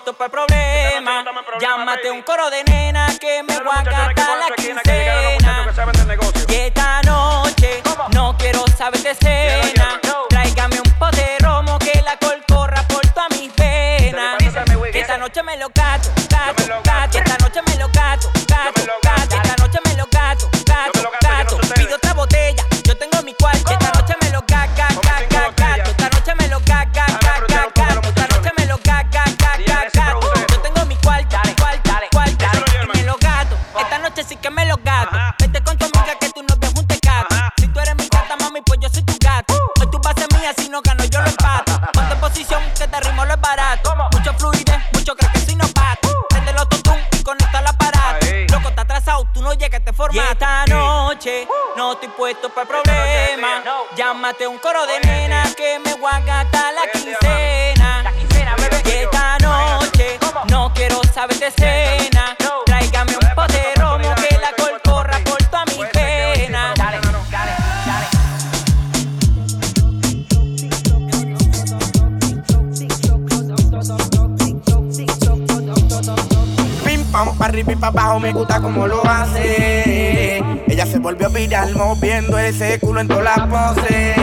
puesto para problema. Llámate un coro de nena Llámate un coro de arriba y pa' abajo, me gusta como lo hace. Ella se volvió viral moviendo ese culo en todas las poses.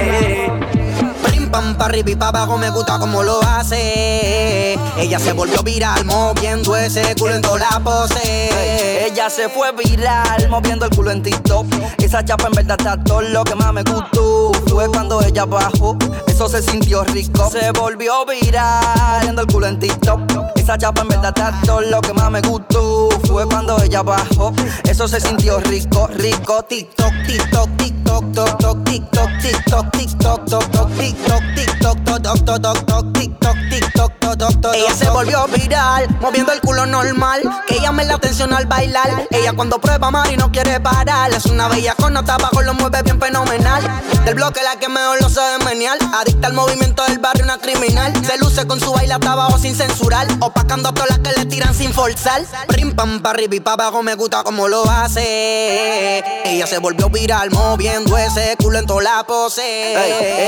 Pim pam pa' arriba y pa' abajo me gusta como lo hace. Ella se volvió viral moviendo ese culo en toda la pose. Ella se fue viral moviendo el culo en TikTok. Esa chapa en verdad está todo lo que más me gustó. Fue cuando ella bajó, eso se sintió rico. Se volvió viral moviendo el culo en TikTok. Esa chapa en verdad todo lo que más me gustó. Fue cuando ella bajó, eso se sintió rico, rico. TikTok, TikTok, TikTok, toc, toc, TikTok, TikTok, TikTok, toc, toc, TikTok, TikTok, toc, toc, toc, toc, toc, TikTok, TikTok, toc, toc, toc, Ella se volvió viral, moviendo el culo normal. Que llame la atención al bailar. Ella cuando prueba mar y no quiere parar. Es una bella con nota abajo, lo mueve bien fenomenal. Del bloque la que mejor lo sabe menear. Adicta al movimiento del barrio, una criminal. Se luce con su baile hasta abajo sin censurar. Opacando a todas las que le tiran sin forzar. Prim pam pa' arriba y pa' abajo me gusta como lo hace. Ella se volvió viral, moviendo ese culo en toda la pose.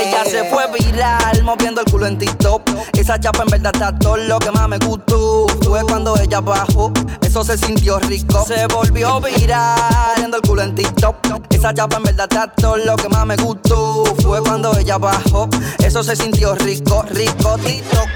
Ella se fue viral moviendo el culo en TikTok. Esa chapa en verdad está todo lo que más me gustó. Fue cuando ella bajó, eso se sintió rico. Se volvió viral moviendo el culo en TikTok. Esa chapa en verdad está todo lo que más me gustó. Fue cuando ella bajó, eso se sintió rico, rico. TikTok,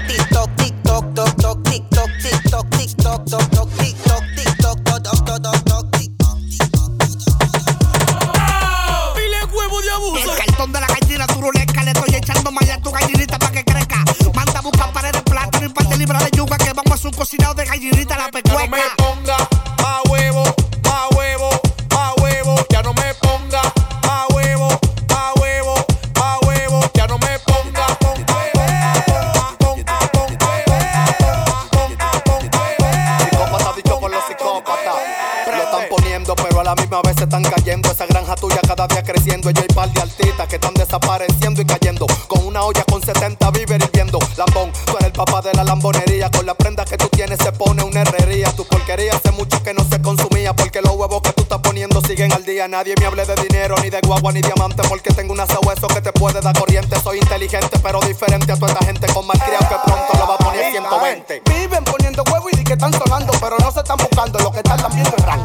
la lambonería. Con la prenda que tú tienes se pone una herrería. Tu porquería hace mucho que no se consumía. Porque los huevos que tú estás poniendo siguen al día. Nadie me hable de dinero, ni de guagua, ni diamante. Porque tengo una sabueso que te puede dar corriente. Soy inteligente, pero diferente a toda esta gente con malcriado que pronto lo va a poner 120. Viven poniendo huevo y di que están sonando, pero no se están buscando lo que están viendo en rango.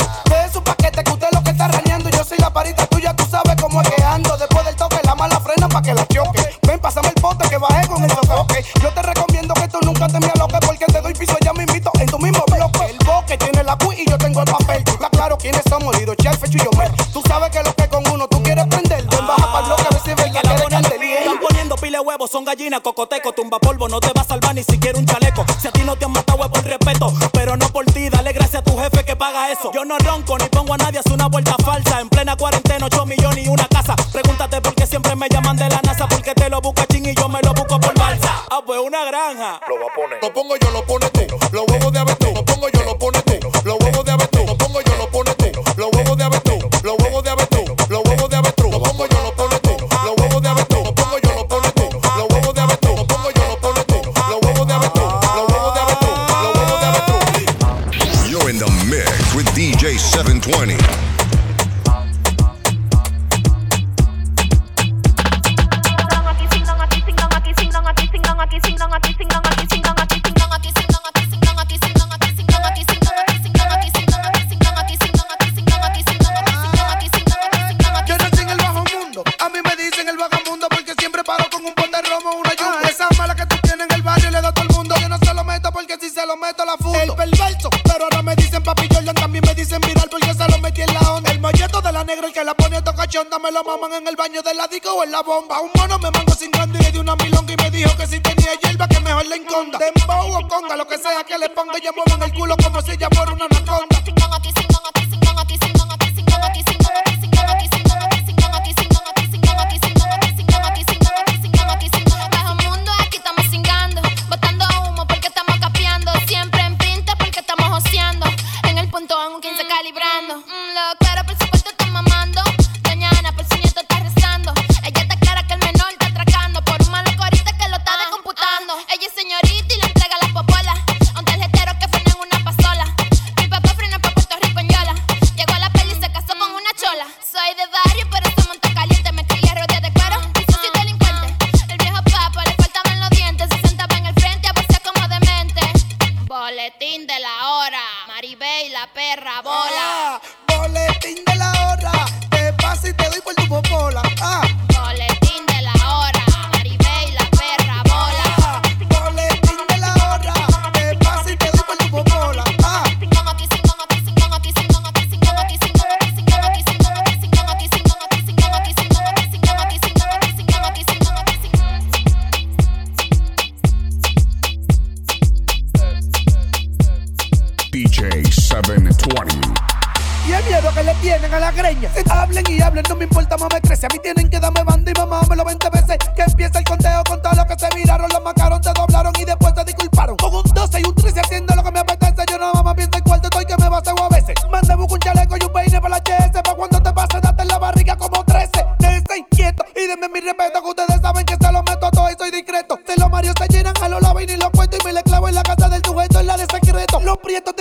Yo tengo el papel. Está claro quiénes somos, Lido, Chef, y Yomer. Tú sabes que lo que con uno tú quieres prender. Ven, baja para ver si ven que eres candelier. Están poniendo pile huevos, son gallinas, cocoteco, tumba polvo, no te va a salvar ni siquiera un chaleco. Si a ti no te han matado es por respeto, pero no por ti, dale gracias a tu jefe que paga eso. Yo no ronco ni pongo a nadie a hacer una vuelta falsa. En plena cuarentena, 8 millones y una casa. Pregúntate por qué siempre me llaman de la NASA, porque te lo busca ching y yo me lo busco por balsa. Ah, pues una granja. Lo va a poner. Lo pongo yo, lo pones la bomba. Un mono me sin grande y le di una milonga y me dijo que si tenía hierba que mejor le enconda. Dembow o conga, lo que sea que le ponga, yo en el culo como si ya fuera una anaconda. En el punto un 15 calibrando. Mm,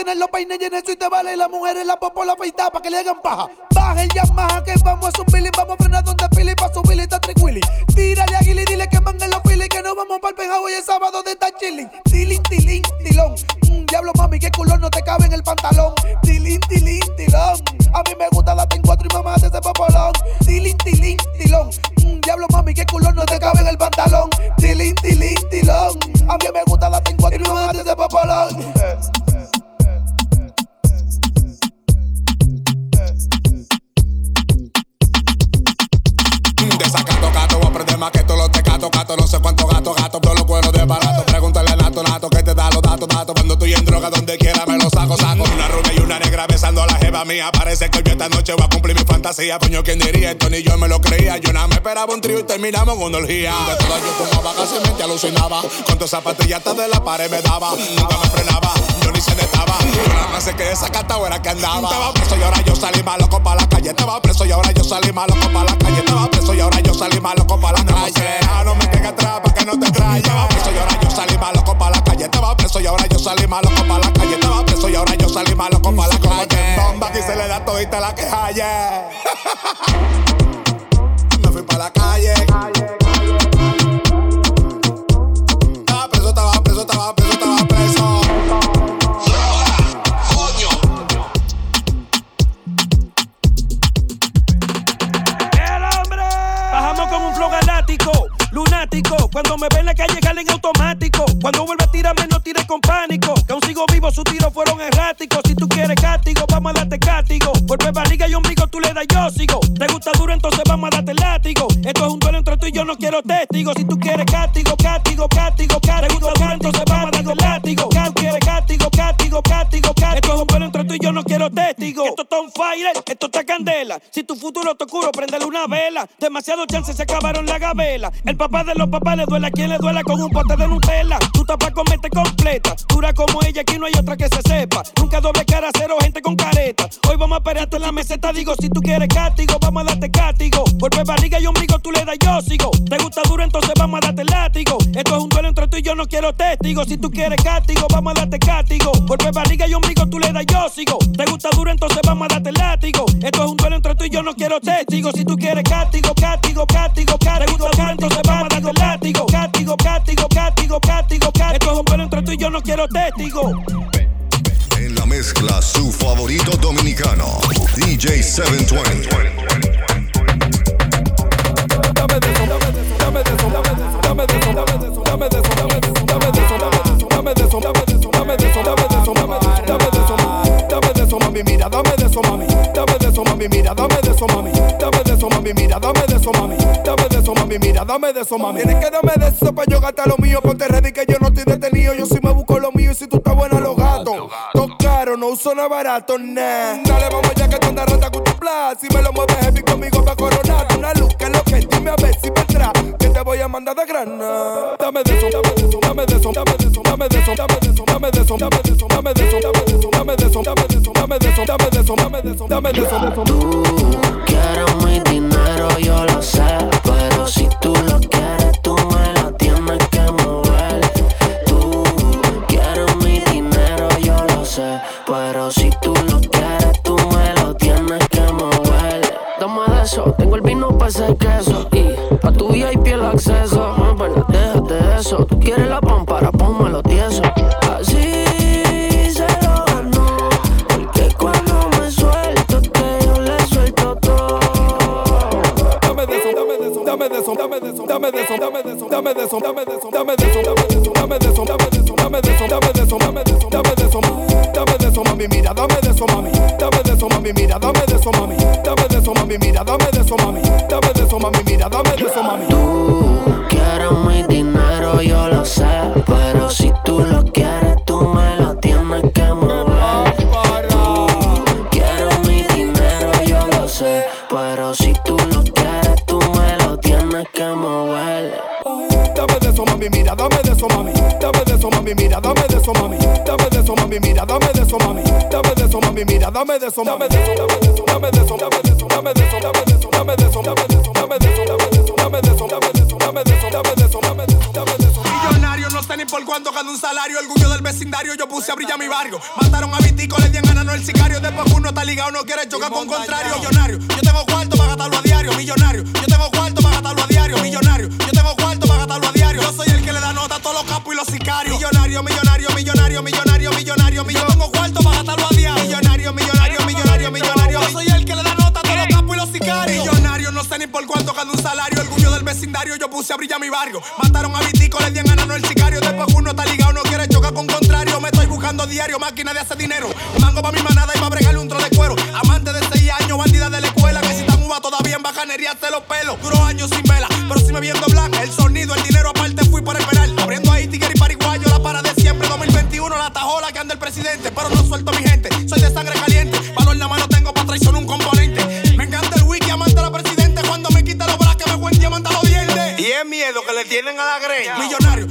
Tienen los peines llenos y te vale. Y las mujeres la popo la feita pa' que le hagan paja. Baja el Yamaha que vamos a subir y vamos a frenar donde Philly pa' subir y está triquili. Tírale a Gilly, dile que manguen los Philly que no vamos pa'l penjao y el sábado de estar chilling. Tilín, tilín, tilón. Mm, diablo mami, que culón no te cabe en el pantalón. Tilín, tilín, tilón. A mí me gusta darte en cuatro y mamá de ese popolón. Tilín, tilín, tilón. Mm, diablo mami, que culón no te cabe en el pantalón. Tilín, tilín, tilón. A mí me gusta darte en cuatro y mamá de ese popolón. Desacato, gato, voy a aprender más que todos los tecatos, gato, no sé cuántos gatos, gato, pero lo bueno de barato. Pregúntale a Nato, Nato, que te da los datos, datos. Cuando estoy en droga, donde quiera me lo saco, saco. Una rubia y una negra besando a la jeva mía. Parece que yo esta noche voy a cumplir mi fantasía. Coño, ¿quién diría esto? Ni yo me lo creía. Yo nada me esperaba un trío y terminamos en una orgía. De todo yo fumaba, casi mente alucinaba. Con tus zapatillas hasta de la pared me daba. Nunca me frenaba, yo ni nada más sé que esa cata era que andaba. Estaba preso y ahora yo salí más loco para la calle. Estaba preso y ahora yo salí más loco para la calle. Estaba preso y ahora yo salí más loco para la calle. Ah, no me quedes atrás para que no te traiga. Estaba preso y ahora yo salí más loco para la calle. Estaba preso y ahora yo salí más loco para la calle. Estaba preso y ahora yo salí más loco para la calle. Bomba aquí se le da todita la queja, yeah. Me fui para la calle. Me ven en la calle, jalen automático. Cuando vuelve a tirarme, no tire con pánico. Que aún sigo vivo, sus tiros fueron erráticos. Si tú quieres castigo, vamos a darte castigo. Golpe barriga y ombligo, tú le das, yo sigo. Te gusta duro, entonces vamos a darte látigo. Esto es un duelo entre tú y yo, no quiero testigos. Si tú quieres castigo, castigo, castigo, castigo. Te gusta duro, entonces vamos a darte látigo. Y yo, no quiero testigos. Esto está on fire, esto está candela. Si tu futuro te oscuro, prendele una vela. Demasiados chances se acabaron la gabela. El papá de los papás le duele a quien le duela con un pote de Nutella. Tú tapas comete completa. Dura como ella, aquí no hay otra que se sepa. Nunca doble cara, cero gente con careta. Vamos a pelearte en la meseta. Digo, si tú quieres castigo, vamos a darte castigo. Golpe barriga y ombligo, tú le das, yo sigo. Te gusta duro, entonces vamos a darte látigo. Esto es un duelo entre tú y yo, no quiero testigos. Si tú quieres castigo, vamos a darte castigo. Golpe barriga y ombligo, tú le das, yo sigo. Te gusta duro, entonces vamos a darte látigo. Esto es un duelo entre tú y yo, no quiero testigos. Si tú quieres castigo, castigo, castigo, castigo. Duro, entonces vamos a darte látigo. Castigo, castigo, castigo, castigo, castigo. Esto es un duelo entre tú y yo, no quiero testigos. Mezcla, su favorito dominicano, DJ 720. Dame de eso, dame de eso, dame de eso, dame de eso, dame dame de eso, mami. Tienes que darme de eso para yo gastar lo mío. Ponte ready que yo no estoy detenido. Yo sí me busco lo mío y si tú estás buena, los gatos. Todo caro, no uso nada barato, nah. Dale, vamos ya que tú andas rata con tu plan. Si me lo mueves heavy conmigo pa' coronar. Una luz que es lo que dime a ver si vendrá. Que te voy a mandar de grana. Dame de eso, dame de eso, dame de eso, dame de eso, dame de eso, dame de eso, dame de eso, dame de eso, dame de eso, dame de eso, dame de eso, dame de eso, dame de eso, dame de eso, dame de eso, dame de eso. Tú quieres mi dinero, yo lo sé, pero si tú lo quieres, tú me lo tienes que mover. Tú quieres mi dinero, yo lo sé, pero si tú lo quieres, tú me lo tienes que mover. Dame de eso, tengo el vino para ese queso y a tu VIP el acceso. Bueno, déjate de eso, tú quieres la pero si tú lo quieres, tú me lo tienes que mover. Dame de eso, mami, mira, dame de eso, mami. Dame de eso, mami, mira, dame de eso, mami. Dame de eso, mami, mira, dame de eso, mami. Dame de eso, mami, mira, dame de eso, dame de eso, dame de dame de eso, dame de eso, dame de eso, puse a brillar mi barrio. Mataron a Vitico, le dieron ganando el sicario. Después uno está ligado, no quiere chocar con contrario. Millonario, yo tengo cuarto para gastarlo a diario. Millonario, yo tengo cuarto para gastarlo a diario. Millonario, yo tengo cuarto para gastarlo a diario. Yo soy el que le da nota a todos los capos y los sicarios. Millonario, millonario, millonario, millonario, millonario. Yo tengo cuarto para gastarlo a diario. Millonario, millonario, millonario, millonario. Yo soy el que le da nota a todos los capos y los sicarios. Millonario, no sé ni por cuánto gano un salario. Orgullo del vecindario, yo puse a brillar mi barrio. Mataron a Vitico, le dieron ganando el sicario. Después uno está ligado, no con contrario. Me estoy buscando diario, máquina de hacer dinero. Mango pa' mi manada y pa' bregarle un tro de cuero. Amante de seis años, bandida de la escuela. Que si tan uva todavía en bacanería te los pelos. Duro años sin vela, pero si me viendo blanca. El sonido, el dinero aparte fui por el penal. Abriendo ahí tigre y pariguayo, la para de siempre. 2021, la tajola que anda el presidente. Pero no suelto mi gente, soy de sangre caliente. Valor en la mano tengo pa' traicionar un componente. Me encanta el wiki, amante a la presidente. Cuando me quita los brazos, me buen diamante a los dientes. Y es miedo que le tienen a la greña. Millonario,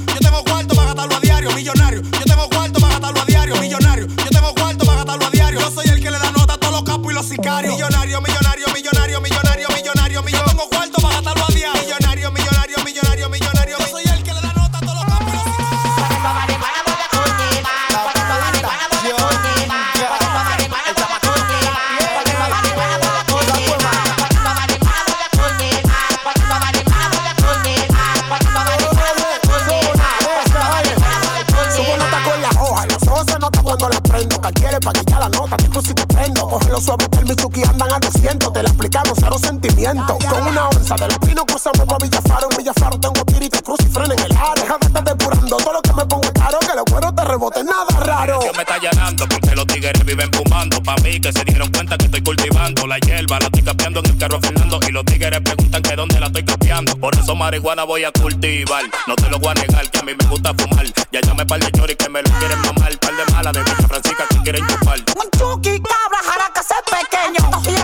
Y los tigres preguntan que dónde la estoy capeando. Por eso marihuana voy a cultivar. No te lo voy a negar que a mí me gusta fumar. Ya llamé par de choris que me lo quieren mamar. Par de malas de Villa Francisca que quieren chupar. Un chuki, cabra, jaraca, ser pequeño.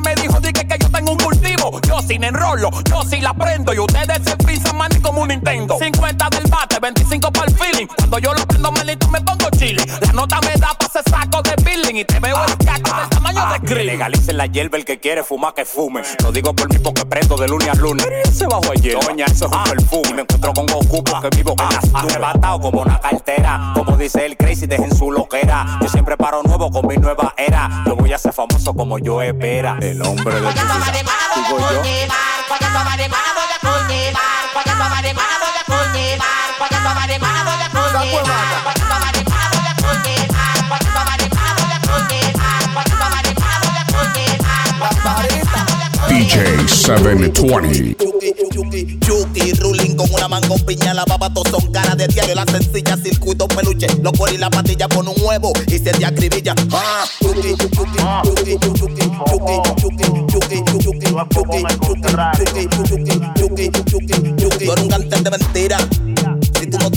Me dijo di que, yo tengo un cultivo. Yo sin enrollo, yo sí la prendo. Y ustedes se piensan man como un Nintendo. 50 del bate, 25 para el feeling. Cuando yo lo prendo, manito, me pongo chile. La nota me da pa' ese saco de billing y te veo el caco del tamaño de grill. legalicen la hierba, el que quiere fumar que fume. Lo digo por mí porque prendo de lunes a lunes. Se bajo el hielo. Doña, eso es un perfume. Y me encuentro con Goku porque vivo en las nubes. Arrebatado como una cartera. Como dice el crazy, dejen su loquera. Yo siempre paro nuevo con mi nueva era. Yo voy a ser famoso como yo espera. El hombre de. Digo yo. DJ 720. Chucky, ruling con una mango piña, la baba son caras de diario, la sencilla, circuito peluche, los y la patilla con un huevo y se te acribilla. Ah, Chucky, Chucky, Chucky, Chucky, Chucky, Chucky, Chucky, Chucky, Chucky, Chucky, Chucky, Chucky, Chucky, Chucky. Tú eres un cantante de mentira. Si tú no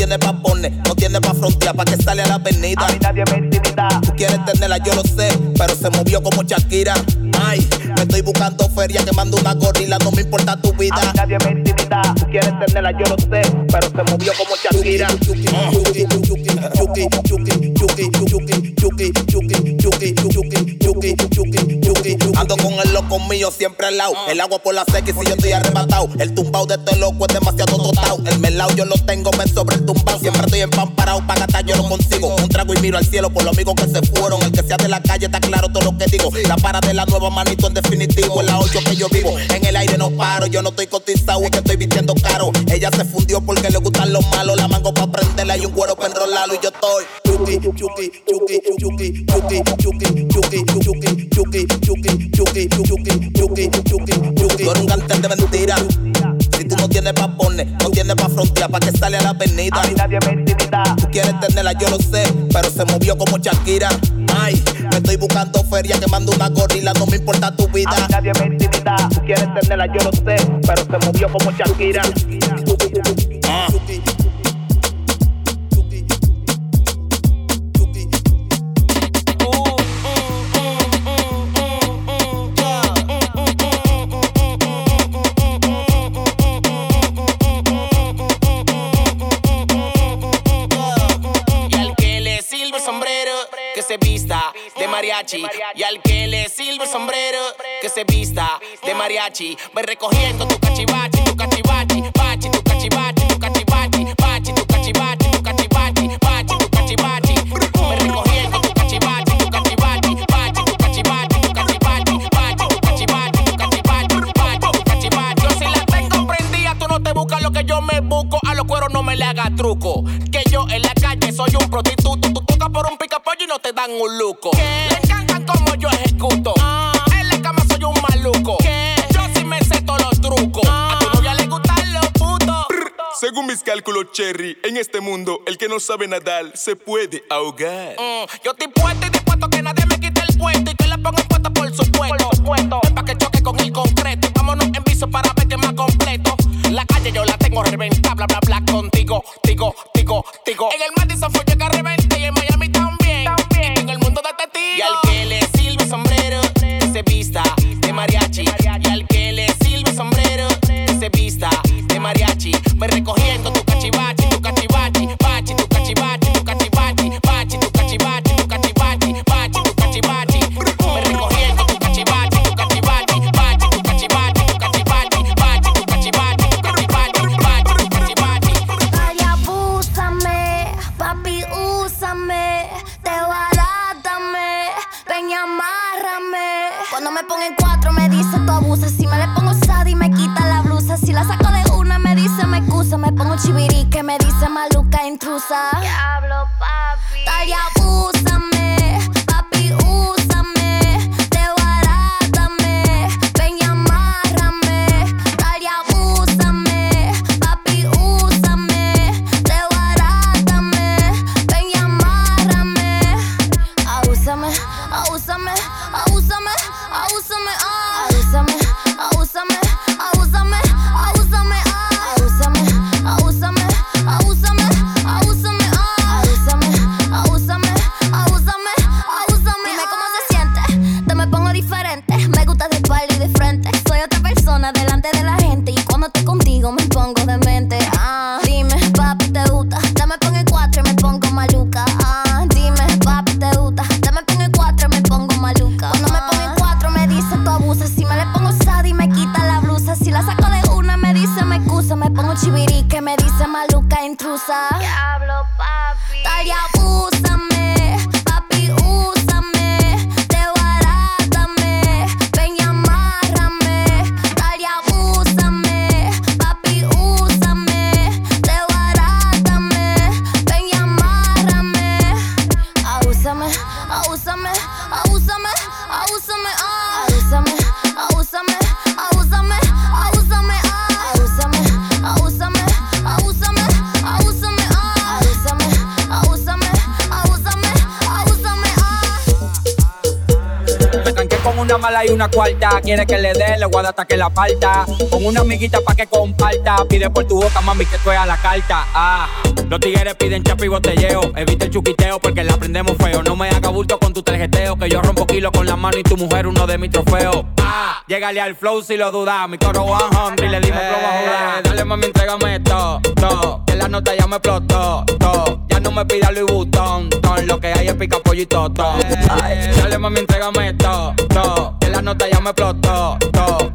tienes pa' poner, no tienes pa' frontear, ¿pa' que sale a la avenida? A mí nadie me intimida. Tú quieres tenerla, yo lo sé, pero se movió como Shakira. Ay, me estoy buscando feria que mando una gorila, no me importa tu vida. A mí nadie me intimida. Tú quieres tenerla, yo lo sé, pero se movió como Shakira. Ando con el loco mío siempre al lado. El agua por la seca y si yo estoy arrebatado. El tumbao de este loco es demasiado totao. El melao yo lo tengo, me sobre el tumbao. Siempre estoy empamparado, para gastar yo lo consigo. Un trago y miro al cielo por los amigos que se fueron. El que sea de la calle está claro todo lo que digo. La para de la nueva manito en definitivo. En la 8 que yo vivo. En el aire no paro, yo no estoy cotizado, es estoy vistiendo caro. Ella se fundió porque le gustan los malos. La mango pa' prenderla y un cuero pa' enrolarlo. Y yo estoy. Chucky, Chucky, Chucky, Chucky, Chucky, Chucky, Chucky, Chucky, Chucky, Chucky. Tú eres un cantante de mentira. Si tú no tienes pa' poner, no tienes pa' frontear, pa' que sale a la avenida. A mí nadie me intimida. Tú quieres tenerla, yo lo sé, pero se movió como Shakira. Ay, me estoy buscando feria que mando una gorila, no me importa tu vida. A mí nadie me intimida. Tú quieres tenerla, yo lo sé, pero se movió como Shakira. Ah. Mariachi. Y al que le sirve el sombrero, que se vista de mariachi. Voy recogiendo tu cachivachi, tu cachivachi, pachi, tu cachivachi, tu cachivachi, pachi, tu cachivachi, tu cachivachi, pachi, tu cachivachi. Voy recogiendo tu cachivachi, tu cachivachi, pachi, tu cachivachi, tu cachivachi, pachi, tu cachivachi, tu cachivachi, pachi, tu cachivachi. Yo si la tengo prendida, tú no te buscas lo que yo me busco. A los cueros no me le haga truco. Que yo en la calle soy un prostituto. Por un picapollo y no te dan un luco. Le encantan como yo ejecuto. En la cama soy un maluco. Yo sí me sé todos los trucos. A tu novia le gustan los putos. Según mis cálculos, Cherry, en este mundo, el que no sabe nadar se puede ahogar. Mm, yo estoy puesto y dispuesto a que nadie me quite el puesto y que le ponga puesto por supuesto. Ven pa' que choque con el concreto y vámonos en viso para ver que más completo. La calle yo la tengo reventada, bla bla bla contigo, tigo, tigo, tigo. En el Madison fue como chiviri que me dice maluca intrusa. Diablo, papi. Talia, úsame, mala y una cuarta. Quiere que le dé, le voy a dar hasta que la falta. Con una amiguita pa' que comparta. Pide por tu boca, mami, que estoy a la carta. Ah, los tigres piden chapa y botelleo. Evita el chuquiteo porque la aprendemos feo. No me haga bulto con tu tarjeteo. Que yo rompo kilos con la mano y tu mujer uno de mis trofeos. Ah, llégale al flow si lo dudas. Mi coro 100 y le dimos a jugar. Dale, mami, entrégame esto, todo. Que la nota ya me explotó. Ya no me pida Louis Vuitton, ton. Lo que hay es pica pollito, todo. Dale, mami, entrégame esto, Que la nota ya me explotó.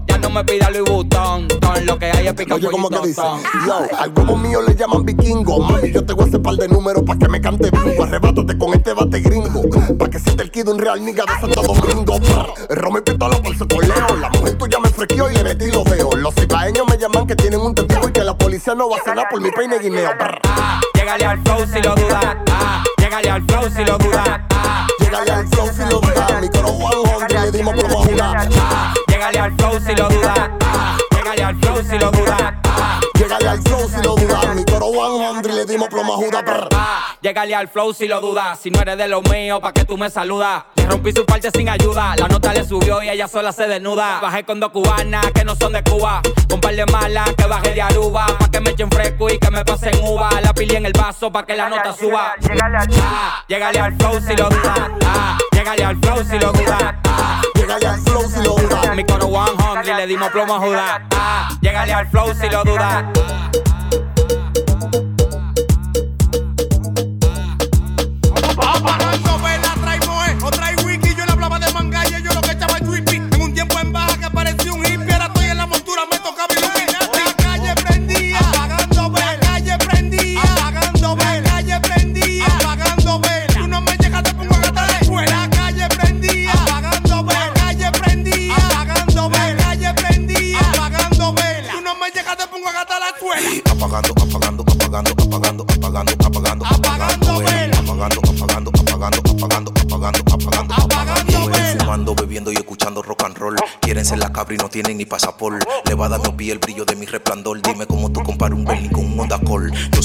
Ya no me pida Louis Vuitton, ton. Lo que hay es pica Oye, ¿cómo pollito, que dice? Yo, al huevo mío le llaman vikingo. Mami, yo te voy a hacer par de números pa' que me cante bingo. Arrebátate con este bate gringo. Pa' que siente el kid un real nigga de Santo Domingo. Ron y pistola por su coleo. La mujer tuya me frequeó y le metí los dedos. Los cibaeños me llaman que tienen un testigo y que la policía no va a cenar por mi peine guineo. Brr. Llégale al flow si lo dudas. Ah, llégale al flow si lo dudas. Llegale al flow si lo duda. Mi coro 100 le dimos ah, llégale al flow si lo dudas. Llégale al flow si lo dudas. Llegale al flow si lo duda. Mi coro 100 le dimos promo a jugar. Brr. ah, llégale al flow si lo dudas. Si no eres de los míos, pa' que tú me saludas. Le rompí su parte sin ayuda. La nota le subió y ella sola se desnuda. Bajé con dos cubanas que no son de Cuba. Con par de malas que bajé de Aruba. Pa' que me echen fresco y que me pasen uva. La pili en el vaso pa' que la nota suba. Llégale al flow si lo dudas. Llégale al flow si lo dudas. Llegale al flow si lo duda. mi coro 100 y le dimos plomo a Judá. Ah, Llégale al flow si lo dudas.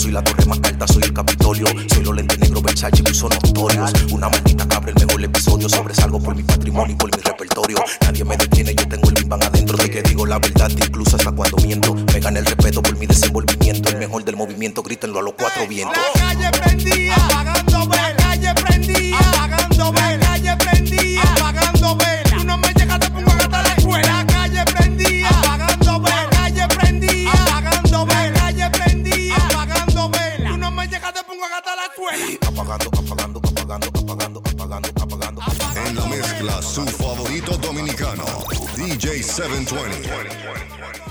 Soy la torre más alta, soy el Capitolio. Soy los lentes negros, Versace y son notorios. Una maldita cabra, el mejor episodio. Sobresalgo por mi patrimonio y por mi repertorio. Nadie me detiene, yo tengo el bam adentro. De que digo la verdad, incluso hasta cuando miento. Me gana el respeto por mi desenvolvimiento. El mejor del movimiento, grítenlo a los cuatro vientos. La calle prendía, apagando vela. La calle prendía, apagando vela. La calle prendía, apagando vela. Tú no me llegas, te pongo a gastar la escuela. 720.